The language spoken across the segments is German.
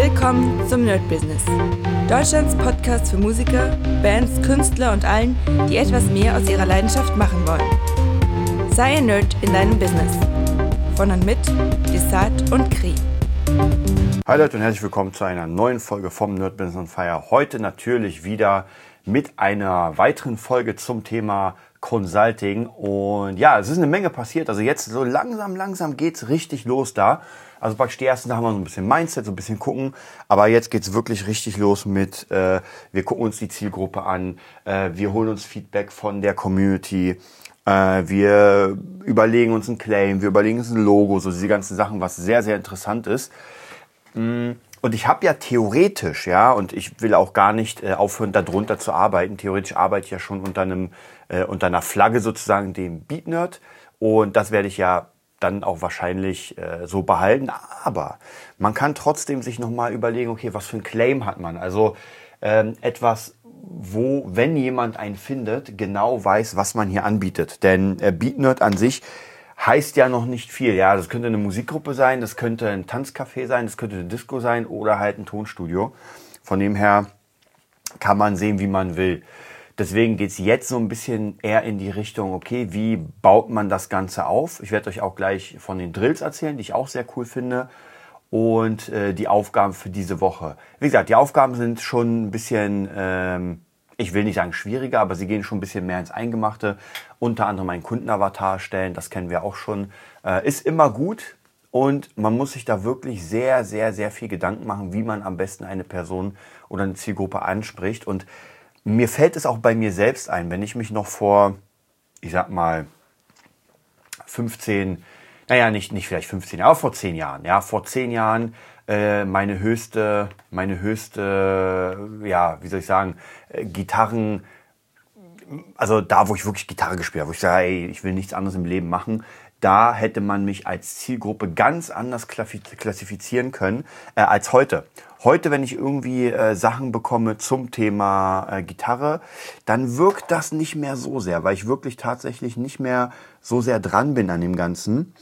Willkommen zum Nerd Business. Deutschlands Podcast für Musiker, Bands, Künstler und allen, die etwas mehr aus ihrer Leidenschaft machen wollen. Sei ein Nerd in deinem Business. Von und mit Desart und Kri. Hi Leute und herzlich willkommen zu einer neuen Folge vom Nerd Business on Fire. Heute natürlich wieder mit einer weiteren Folge zum Thema Consulting. Und ja, es ist eine Menge passiert. Also jetzt so langsam, langsam geht's richtig los da. Also praktisch die ersten haben wir so ein bisschen Mindset, so ein bisschen gucken. Aber jetzt geht's wirklich richtig los mit, äh, wir gucken uns die Zielgruppe an, äh, wir holen uns Feedback von der Community, äh, wir überlegen uns ein Claim, wir überlegen uns ein Logo, so diese ganzen Sachen, was sehr, sehr interessant ist. Mm, und ich habe ja theoretisch, ja, und ich will auch gar nicht äh, aufhören, darunter zu arbeiten. Theoretisch arbeite ich ja schon unter einem, äh, unter einer Flagge sozusagen, dem Beat Nerd. Und das werde ich ja dann auch wahrscheinlich äh, so behalten. Aber man kann trotzdem sich nochmal überlegen, okay, was für ein Claim hat man? Also ähm, etwas, wo, wenn jemand einen findet, genau weiß, was man hier anbietet. Denn äh, BeatNerd an sich heißt ja noch nicht viel. Ja, das könnte eine Musikgruppe sein, das könnte ein Tanzcafé sein, das könnte eine Disco sein oder halt ein Tonstudio. Von dem her kann man sehen, wie man will. Deswegen geht's jetzt so ein bisschen eher in die Richtung, okay, wie baut man das Ganze auf? Ich werde euch auch gleich von den Drills erzählen, die ich auch sehr cool finde. Und äh, die Aufgaben für diese Woche. Wie gesagt, die Aufgaben sind schon ein bisschen, ähm, ich will nicht sagen schwieriger, aber sie gehen schon ein bisschen mehr ins Eingemachte. Unter anderem einen Kundenavatar stellen, das kennen wir auch schon. Äh, ist immer gut, und man muss sich da wirklich sehr, sehr, sehr viel Gedanken machen, wie man am besten eine Person oder eine Zielgruppe anspricht. Und mir fällt es auch bei mir selbst ein, wenn ich mich noch vor, ich sag mal, 15, naja, nicht, nicht vielleicht 15 aber vor 10 Jahren, ja, vor 10 Jahren äh, meine höchste, meine höchste, ja, wie soll ich sagen, äh, Gitarren, also da, wo ich wirklich Gitarre gespielt habe, wo ich sage, ey, ich will nichts anderes im Leben machen, da hätte man mich als Zielgruppe ganz anders klassifizieren können äh, als heute. Heute, wenn ich irgendwie äh, Sachen bekomme zum Thema äh, Gitarre, dann wirkt das nicht mehr so sehr, weil ich wirklich tatsächlich nicht mehr so sehr dran bin an dem Ganzen.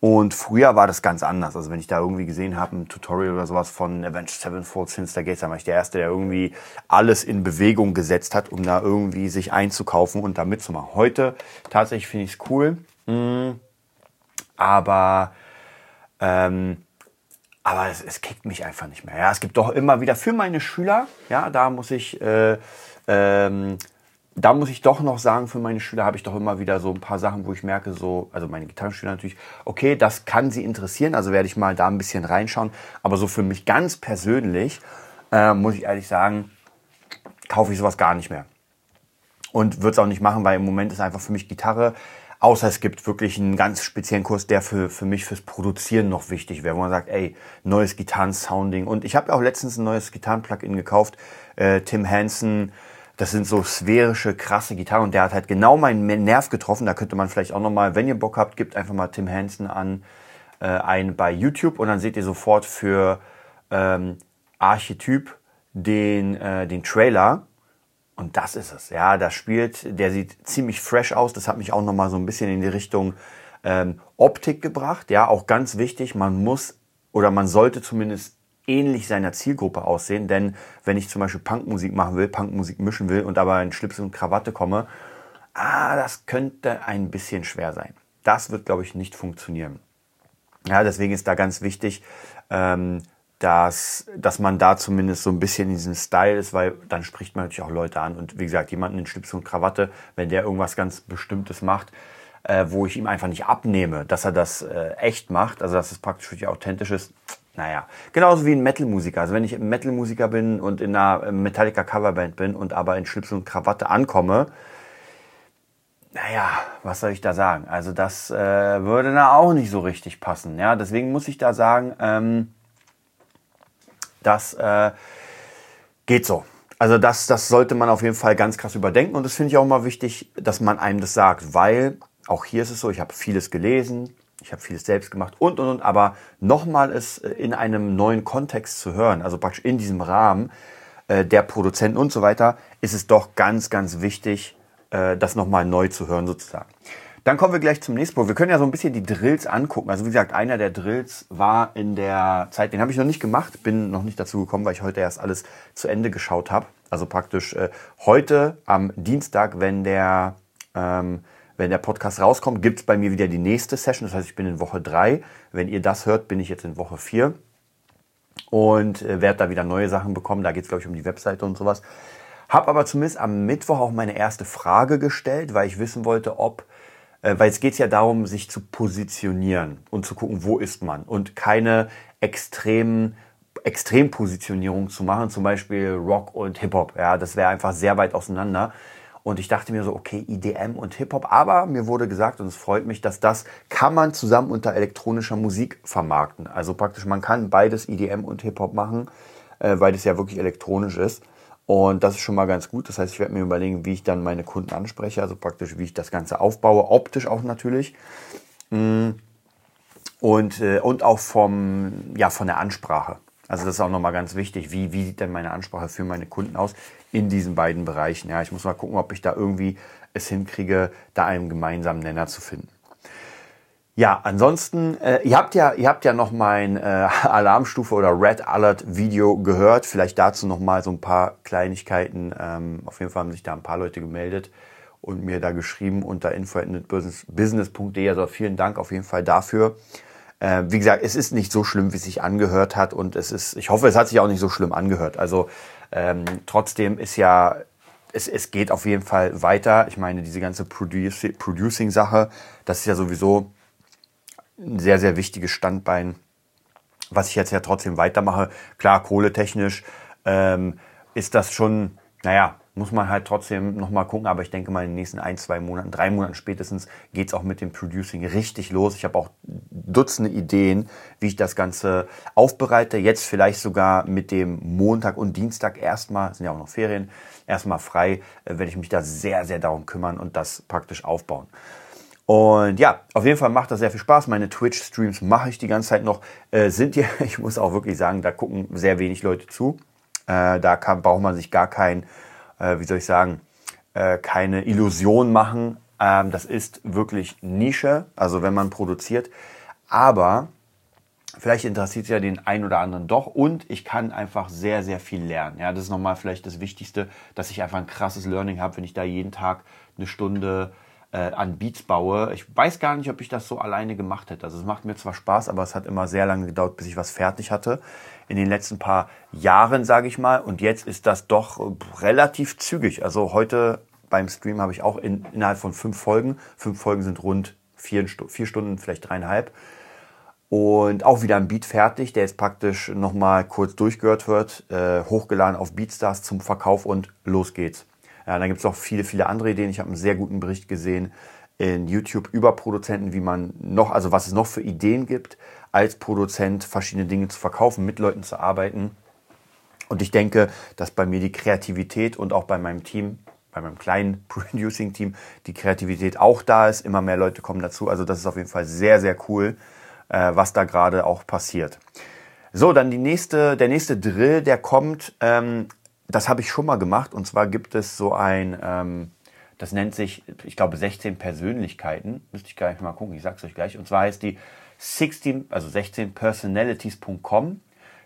Und früher war das ganz anders. Also wenn ich da irgendwie gesehen habe, ein Tutorial oder sowas von Avenged Sevenfold Sinister Gates, dann war ich der Erste, der irgendwie alles in Bewegung gesetzt hat, um da irgendwie sich einzukaufen und da mitzumachen. Heute tatsächlich finde ich es cool. Mmh aber ähm, aber es, es kickt mich einfach nicht mehr. Ja, es gibt doch immer wieder für meine Schüler, ja, da muss ich äh, ähm, da muss ich doch noch sagen, für meine Schüler habe ich doch immer wieder so ein paar Sachen, wo ich merke, so, also meine Gitarrenschüler natürlich, okay, das kann sie interessieren, also werde ich mal da ein bisschen reinschauen. Aber so für mich ganz persönlich, äh, muss ich ehrlich sagen, kaufe ich sowas gar nicht mehr. Und würde es auch nicht machen, weil im Moment ist einfach für mich Gitarre Außer es gibt wirklich einen ganz speziellen Kurs, der für, für mich fürs Produzieren noch wichtig wäre, wo man sagt, ey, neues Gitarren-Sounding. Und ich habe auch letztens ein neues Gitarren-Plugin gekauft, äh, Tim Hansen. Das sind so sphärische, krasse Gitarren und der hat halt genau meinen Nerv getroffen. Da könnte man vielleicht auch nochmal, wenn ihr Bock habt, gebt einfach mal Tim Hansen an, äh, ein bei YouTube und dann seht ihr sofort für ähm, Archetyp den, äh, den Trailer und das ist es. Ja, das spielt, der sieht ziemlich fresh aus. Das hat mich auch nochmal so ein bisschen in die Richtung ähm, Optik gebracht. Ja, auch ganz wichtig, man muss oder man sollte zumindest ähnlich seiner Zielgruppe aussehen. Denn wenn ich zum Beispiel Punkmusik machen will, Punkmusik mischen will und aber in Schlips und Krawatte komme, ah, das könnte ein bisschen schwer sein. Das wird, glaube ich, nicht funktionieren. Ja, deswegen ist da ganz wichtig, ähm, dass, dass man da zumindest so ein bisschen in diesem Style ist, weil dann spricht man natürlich auch Leute an. Und wie gesagt, jemanden in Schlips und Krawatte, wenn der irgendwas ganz Bestimmtes macht, äh, wo ich ihm einfach nicht abnehme, dass er das äh, echt macht, also dass es praktisch wirklich authentisch ist, naja, genauso wie ein Metal-Musiker. Also wenn ich ein Metal-Musiker bin und in einer Metallica-Coverband bin und aber in Schlips und Krawatte ankomme, naja, was soll ich da sagen? Also das äh, würde da auch nicht so richtig passen. Ja, deswegen muss ich da sagen, ähm, das äh, geht so. Also das, das sollte man auf jeden Fall ganz krass überdenken und das finde ich auch mal wichtig, dass man einem das sagt, weil auch hier ist es so, ich habe vieles gelesen, ich habe vieles selbst gemacht und und und, aber nochmal es in einem neuen Kontext zu hören, also praktisch in diesem Rahmen äh, der Produzenten und so weiter, ist es doch ganz, ganz wichtig, äh, das nochmal neu zu hören sozusagen. dann kommen wir gleich zum nächsten Punkt. Wir können ja so ein bisschen die Drills angucken. Also wie gesagt, einer der Drills war in der Zeit, den habe ich noch nicht gemacht, bin noch nicht dazu gekommen, weil ich heute erst alles zu Ende geschaut habe. Also praktisch äh, heute am Dienstag, wenn der, ähm, wenn der Podcast rauskommt, gibt es bei mir wieder die nächste Session. Das heißt, ich bin in Woche drei. Wenn ihr das hört, bin ich jetzt in Woche vier und äh, werde da wieder neue Sachen bekommen. Da geht es, glaube ich, um die Webseite und sowas. Hab aber zumindest am Mittwoch auch meine erste Frage gestellt, weil ich wissen wollte, ob, äh, weil es geht ja darum, sich zu positionieren und zu gucken, wo ist man und keine extremen Extrempositionierung zu machen, zum Beispiel Rock und Hip-Hop. Ja, das wäre einfach sehr weit auseinander. Und ich dachte mir so, okay, IDM und Hip-Hop, aber mir wurde gesagt, und es freut mich, dass das kann man zusammen unter elektronischer Musik vermarkten. Also praktisch, man kann beides IDM und Hip-Hop machen, äh, weil das ja wirklich elektronisch ist. Und das ist schon mal ganz gut. Das heißt, ich werde mir überlegen, wie ich dann meine Kunden anspreche, also praktisch, wie ich das Ganze aufbaue, optisch auch natürlich. Mm. Und, äh, und auch vom, ja, von der Ansprache. Also das ist auch nochmal ganz wichtig. Wie, wie sieht denn meine Ansprache für meine Kunden aus in diesen beiden Bereichen? Ja, ich muss mal gucken, ob ich da irgendwie es hinkriege, da einen gemeinsamen Nenner zu finden. Ja, ansonsten, äh, ihr habt ja, ihr habt ja noch mein äh, Alarmstufe oder Red Alert Video gehört. Vielleicht dazu noch mal so ein paar Kleinigkeiten. Ähm, auf jeden Fall haben sich da ein paar Leute gemeldet und mir da geschrieben unter info@business.de. Also vielen Dank auf jeden Fall dafür. Äh, wie gesagt, es ist nicht so schlimm, wie es sich angehört hat und es ist, ich hoffe, es hat sich auch nicht so schlimm angehört. Also ähm, trotzdem ist ja, es, es geht auf jeden Fall weiter. Ich meine, diese ganze Producing-Sache, das ist ja sowieso ein sehr, sehr wichtiges Standbein, was ich jetzt ja trotzdem weitermache. Klar, kohletechnisch ähm, ist das schon, naja, muss man halt trotzdem nochmal gucken. Aber ich denke mal, in den nächsten ein, zwei Monaten, drei Monaten spätestens geht's auch mit dem Producing richtig los. Ich habe auch Dutzende Ideen, wie ich das Ganze aufbereite. Jetzt vielleicht sogar mit dem Montag und Dienstag erstmal, sind ja auch noch Ferien, erstmal frei, äh, werde ich mich da sehr, sehr darum kümmern und das praktisch aufbauen. Und ja, auf jeden Fall macht das sehr viel Spaß. Meine Twitch-Streams mache ich die ganze Zeit noch. Äh, sind ja, ich muss auch wirklich sagen, da gucken sehr wenig Leute zu. Äh, da kann, braucht man sich gar kein äh, wie soll ich sagen, äh, keine Illusion machen. Ähm, das ist wirklich Nische, also wenn man produziert. Aber vielleicht interessiert es ja den einen oder anderen doch und ich kann einfach sehr, sehr viel lernen. Ja, das ist nochmal vielleicht das Wichtigste, dass ich einfach ein krasses Learning habe, wenn ich da jeden Tag eine Stunde äh, an Beats baue. Ich weiß gar nicht, ob ich das so alleine gemacht hätte. Also es macht mir zwar Spaß, aber es hat immer sehr lange gedauert, bis ich was fertig hatte. In den letzten paar Jahren, sage ich mal. Und jetzt ist das doch relativ zügig. Also heute beim Stream habe ich auch in, innerhalb von fünf Folgen, fünf Folgen sind rund vier, vier Stunden, vielleicht dreieinhalb. Und auch wieder ein Beat fertig, der jetzt praktisch nochmal kurz durchgehört wird, äh, hochgeladen auf Beatstars zum Verkauf und los geht's. Ja, dann gibt es auch viele, viele andere Ideen. Ich habe einen sehr guten Bericht gesehen in YouTube über Produzenten, wie man noch, also was es noch für Ideen gibt, als Produzent verschiedene Dinge zu verkaufen, mit Leuten zu arbeiten. Und ich denke, dass bei mir die Kreativität und auch bei meinem Team, bei meinem kleinen Producing-Team, die Kreativität auch da ist. Immer mehr Leute kommen dazu. Also das ist auf jeden Fall sehr, sehr cool, äh, was da gerade auch passiert. So, dann die nächste, der nächste Drill, der kommt, ähm, das habe ich schon mal gemacht. Und zwar gibt es so ein, ähm, das nennt sich, ich glaube, 16 Persönlichkeiten. Müsste ich gleich mal gucken, ich sag's euch gleich. Und zwar heißt die 16, also 16personalities.com.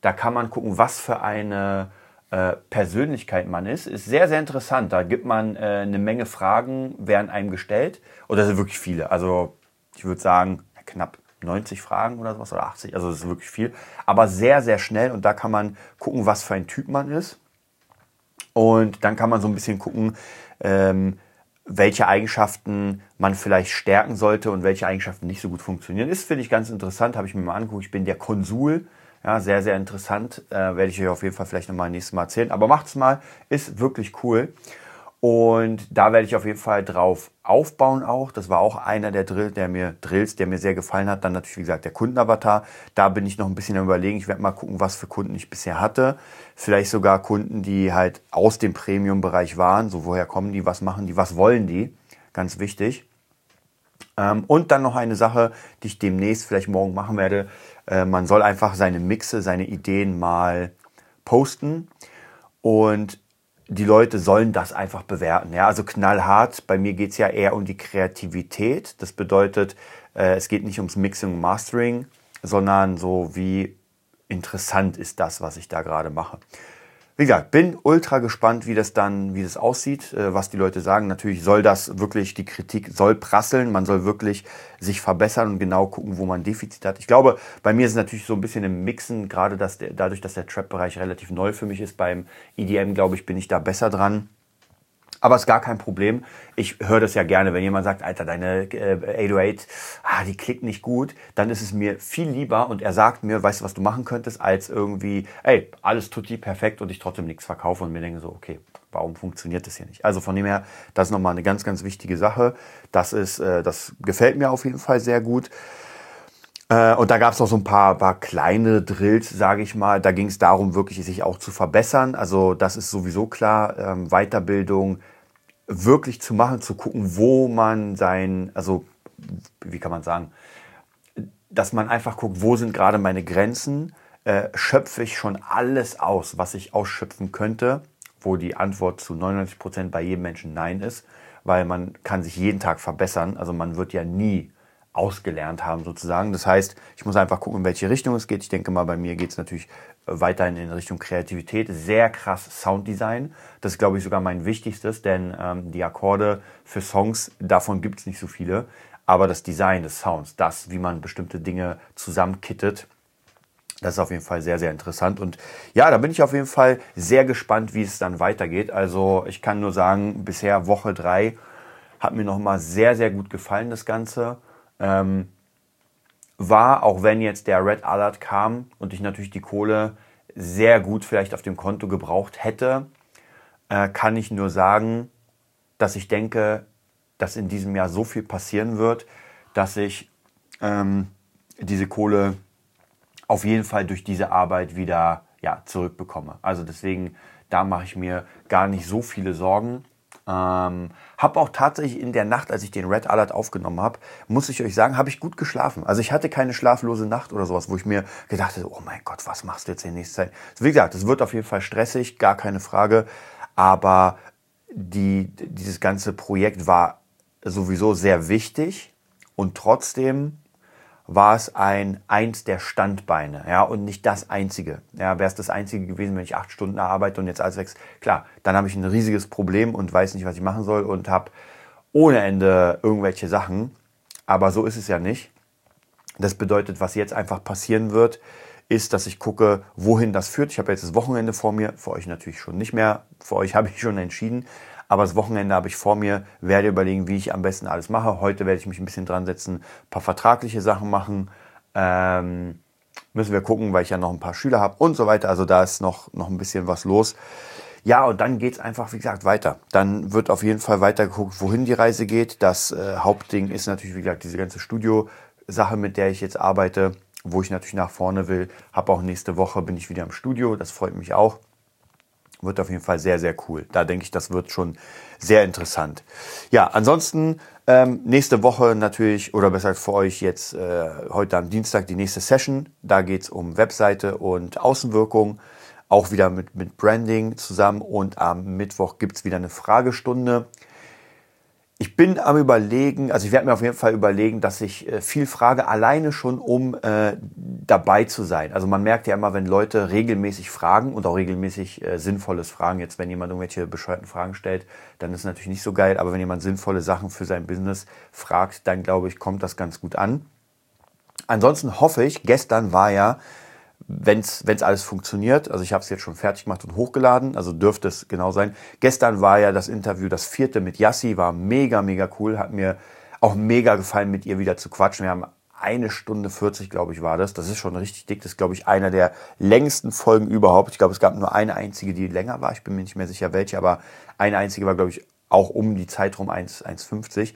Da kann man gucken, was für eine äh, Persönlichkeit man ist. Ist sehr, sehr interessant. Da gibt man äh, eine Menge Fragen, werden einem gestellt. Das sind wirklich viele. Also ich würde sagen, knapp 90 Fragen oder sowas oder 80. Also das ist wirklich viel. Aber sehr, sehr schnell. Und da kann man gucken, was für ein Typ man ist. Und dann kann man so ein bisschen gucken, ähm, welche Eigenschaften man vielleicht stärken sollte und welche Eigenschaften nicht so gut funktionieren. Ist, finde ich, ganz interessant, habe ich mir mal angeguckt. Ich bin der Konsul. Ja, sehr, sehr interessant. Äh, werde ich euch auf jeden Fall vielleicht nochmal nächstes Mal erzählen. Aber macht's mal, ist wirklich cool. Und da werde ich auf jeden Fall drauf aufbauen auch. Das war auch einer der Drill, der mir Drills, der mir sehr gefallen hat. Dann natürlich, wie gesagt, der Kundenavatar. Da bin ich noch ein bisschen am überlegen. Ich werde mal gucken, was für Kunden ich bisher hatte. Vielleicht sogar Kunden, die halt aus dem Premium-Bereich waren. So, woher kommen die, was machen die, was wollen die? Ganz wichtig. Ähm, und dann noch eine Sache, die ich demnächst vielleicht morgen machen werde. Äh, man soll einfach seine Mixe, seine Ideen mal posten. Und die Leute sollen das einfach bewerten. Ja, also knallhart. Bei mir geht's ja eher um die Kreativität. Das bedeutet, äh, es geht nicht ums Mixing und Mastering, sondern so wie interessant ist das, was ich da gerade mache. Wie gesagt, bin ultra gespannt, wie das dann, wie das aussieht, äh, was die Leute sagen. Natürlich soll das wirklich, die Kritik soll prasseln, man soll wirklich sich verbessern und genau gucken, wo man Defizit hat. Ich glaube, bei mir ist es natürlich so ein bisschen im Mixen, gerade dass der, dadurch, dass der Trap-Bereich relativ neu für mich ist. Beim EDM, glaube ich, bin ich da besser dran. Aber ist gar kein Problem. Ich höre das ja gerne, wenn jemand sagt, Alter, deine äh, 808, ah, die klickt nicht gut, dann ist es mir viel lieber und er sagt mir, weißt du, was du machen könntest, als irgendwie, ey, alles tut die perfekt und ich trotzdem nichts verkaufe und mir denke so, okay, warum funktioniert das hier nicht? Also von dem her, das ist nochmal eine ganz, ganz wichtige Sache. Das ist, äh, das gefällt mir auf jeden Fall sehr gut. Äh, und da gab es noch so ein paar, paar kleine Drills, sage ich mal. Da ging es darum, wirklich sich auch zu verbessern. Also das ist sowieso klar. Ähm, Weiterbildung wirklich zu machen, zu gucken, wo man sein, also wie kann man sagen, dass man einfach guckt, wo sind gerade meine Grenzen, äh, schöpfe ich schon alles aus, was ich ausschöpfen könnte, wo die Antwort zu 99 Prozent bei jedem Menschen Nein ist, weil man kann sich jeden Tag verbessern, also man wird ja nie ausgelernt haben sozusagen. Das heißt, ich muss einfach gucken, in welche Richtung es geht. Ich denke mal, bei mir geht es natürlich weiterhin in Richtung Kreativität. Sehr krass Sounddesign. Das ist, glaube ich, sogar mein wichtigstes, denn ähm, die Akkorde für Songs, davon gibt es nicht so viele. Aber das Design des Sounds, das, wie man bestimmte Dinge zusammenkittet, das ist auf jeden Fall sehr, sehr interessant. Und ja, da bin ich auf jeden Fall sehr gespannt, wie es dann weitergeht. Also ich kann nur sagen, bisher Woche drei hat mir nochmal sehr, sehr gut gefallen, das Ganze. Ähm, war, auch wenn jetzt der Red Alert kam und ich natürlich die Kohle sehr gut vielleicht auf dem Konto gebraucht hätte, äh, kann ich nur sagen, dass ich denke, dass in diesem Jahr so viel passieren wird, dass ich ähm, diese Kohle auf jeden Fall durch diese Arbeit wieder ja, zurückbekomme. Also deswegen, da mache ich mir gar nicht so viele Sorgen. Ähm, habe auch tatsächlich in der Nacht, als ich den Red Alert aufgenommen habe, muss ich euch sagen, habe ich gut geschlafen. Also ich hatte keine schlaflose Nacht oder sowas, wo ich mir gedacht habe, oh mein Gott, was machst du jetzt in der nächsten Zeit? Wie gesagt, es wird auf jeden Fall stressig, gar keine Frage. Aber die, dieses ganze Projekt war sowieso sehr wichtig und trotzdem war es ein eins der Standbeine, ja, und nicht das einzige. Ja, wäre es das einzige gewesen, wenn ich acht Stunden arbeite und jetzt alles wächst, klar, dann habe ich ein riesiges Problem und weiß nicht, was ich machen soll und habe ohne Ende irgendwelche Sachen. Aber so ist es ja nicht. Das bedeutet, was jetzt einfach passieren wird, ist, dass ich gucke, wohin das führt. Ich habe jetzt das Wochenende vor mir, für euch natürlich schon nicht mehr. Für euch habe ich schon entschieden. Aber das Wochenende habe ich vor mir, werde überlegen, wie ich am besten alles mache. Heute werde ich mich ein bisschen dran setzen, ein paar vertragliche Sachen machen. Ähm, müssen wir gucken, weil ich ja noch ein paar Schüler habe und so weiter. Also da ist noch, noch ein bisschen was los. Ja, und dann geht es einfach, wie gesagt, weiter. Dann wird auf jeden Fall weiter geguckt, wohin die Reise geht. Das äh, Hauptding ist natürlich, wie gesagt, diese ganze Studio-Sache, mit der ich jetzt arbeite, wo ich natürlich nach vorne will. Habe auch nächste Woche bin ich wieder im Studio. Das freut mich auch. Wird auf jeden Fall sehr, sehr cool. Da denke ich, das wird schon sehr interessant. Ja, ansonsten ähm, nächste Woche natürlich, oder besser für euch jetzt äh, heute am Dienstag die nächste Session. Da geht's um Webseite und Außenwirkung. Auch wieder mit, mit Branding zusammen. Und am Mittwoch gibt's wieder eine Fragestunde. Ich bin am überlegen, also ich werde mir auf jeden Fall überlegen, dass ich äh, viel frage, alleine schon um äh, dabei zu sein. Also man merkt ja immer, wenn Leute regelmäßig fragen und auch regelmäßig äh, sinnvolles fragen, jetzt wenn jemand irgendwelche bescheuerten Fragen stellt, dann ist natürlich nicht so geil, aber wenn jemand sinnvolle Sachen für sein Business fragt, dann glaube ich, kommt das ganz gut an. Ansonsten hoffe ich, gestern war ja wenn es alles funktioniert, also ich habe es jetzt schon fertig gemacht und hochgeladen, also dürfte es genau sein. Gestern war ja das Interview, das vierte mit Yassi, war mega, mega cool, hat mir auch mega gefallen, mit ihr wieder zu quatschen. Wir haben eine Stunde 40, glaube ich, war das. Das ist schon richtig dick. Das ist, glaube ich, einer der längsten Folgen überhaupt. Ich glaube, es gab nur eine einzige, die länger war. Ich bin mir nicht mehr sicher, welche, aber eine einzige war, glaube ich, auch um die Zeitraum 1,50.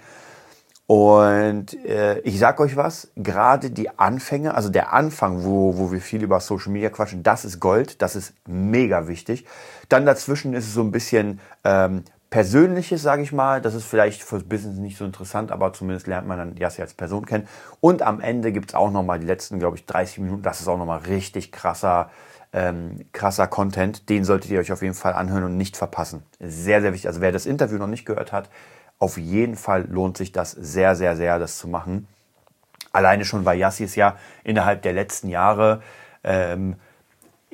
Und äh, ich sag euch was, gerade die Anfänge, also der Anfang, wo, wo wir viel über Social Media quatschen, das ist Gold, das ist mega wichtig. Dann dazwischen ist es so ein bisschen ähm, Persönliches, sage ich mal. Das ist vielleicht fürs Business nicht so interessant, aber zumindest lernt man dann Yassi als Person kennen. Und am Ende gibt es auch nochmal die letzten, glaube ich, 30 Minuten. Das ist auch nochmal richtig krasser, ähm, krasser Content. Den solltet ihr euch auf jeden Fall anhören und nicht verpassen. Sehr, sehr wichtig. Also wer das Interview noch nicht gehört hat, auf jeden Fall lohnt sich das sehr, sehr, sehr, das zu machen. Alleine schon, weil Yassi es ja innerhalb der letzten Jahre ähm,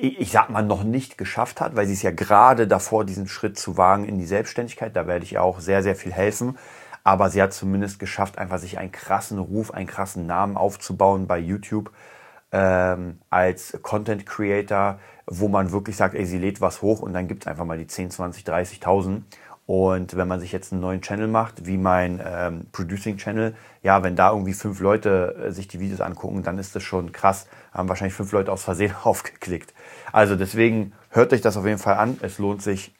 ich sag mal, noch nicht geschafft hat, weil sie es ja gerade davor, diesen Schritt zu wagen in die Selbstständigkeit. Da werde ich auch sehr, sehr viel helfen. Aber sie hat zumindest geschafft, einfach sich einen krassen Ruf, einen krassen Namen aufzubauen bei YouTube ähm, als Content Creator, wo man wirklich sagt, ey, sie lädt was hoch und dann gibt es einfach mal die 10, 20, 30.000. Und wenn man sich jetzt einen neuen Channel macht, wie mein ähm, Producing Channel, ja, wenn da irgendwie fünf Leute äh, sich die Videos angucken, dann ist das schon krass. Haben wahrscheinlich fünf Leute aus Versehen aufgeklickt. Also deswegen hört euch das auf jeden Fall an. Es lohnt sich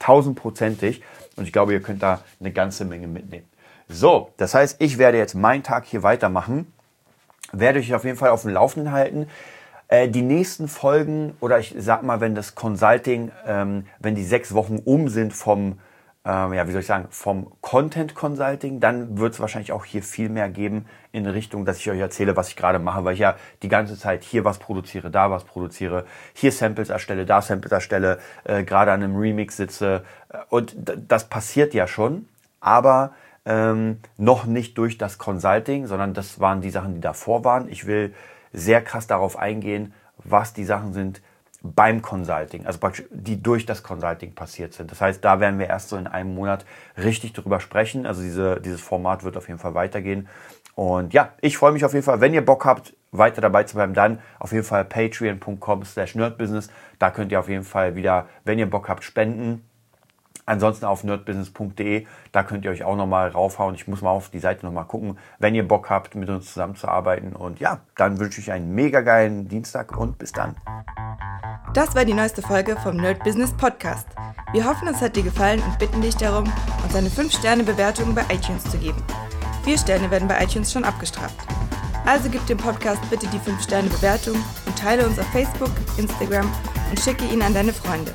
tausendprozentig. Und ich glaube, ihr könnt da eine ganze Menge mitnehmen. So, das heißt, ich werde jetzt meinen Tag hier weitermachen. Werde euch auf jeden Fall auf dem Laufenden halten. Äh, die nächsten Folgen, oder ich sag mal, wenn das Consulting, ähm, wenn die sechs Wochen um sind vom ähm, ja, wie soll ich sagen, vom Content Consulting, dann wird es wahrscheinlich auch hier viel mehr geben in Richtung, dass ich euch erzähle, was ich gerade mache, weil ich ja die ganze Zeit hier was produziere, da was produziere, hier Samples erstelle, da Samples erstelle, äh, gerade an einem Remix sitze. Äh, und das passiert ja schon, aber ähm, noch nicht durch das Consulting, sondern das waren die Sachen, die davor waren. Ich will sehr krass darauf eingehen, was die Sachen sind, beim Consulting, also praktisch die durch das Consulting passiert sind. Das heißt, da werden wir erst so in einem Monat richtig drüber sprechen. Also diese, dieses Format wird auf jeden Fall weitergehen. Und ja, ich freue mich auf jeden Fall, wenn ihr Bock habt, weiter dabei zu bleiben, dann auf jeden Fall patreon.com slash nerdbusiness. Da könnt ihr auf jeden Fall wieder, wenn ihr Bock habt, spenden. Ansonsten auf nerdbusiness.de, da könnt ihr euch auch nochmal raufhauen. Ich muss mal auf die Seite nochmal gucken, wenn ihr Bock habt, mit uns zusammenzuarbeiten. Und ja, dann wünsche ich einen mega geilen Dienstag und bis dann. Das war die neueste Folge vom Nerd Business Podcast. Wir hoffen, es hat dir gefallen und bitten dich darum, uns eine 5-Sterne-Bewertung bei iTunes zu geben. Vier Sterne werden bei iTunes schon abgestraft. Also gib dem Podcast bitte die 5-Sterne-Bewertung und teile uns auf Facebook, Instagram und schicke ihn an deine Freunde.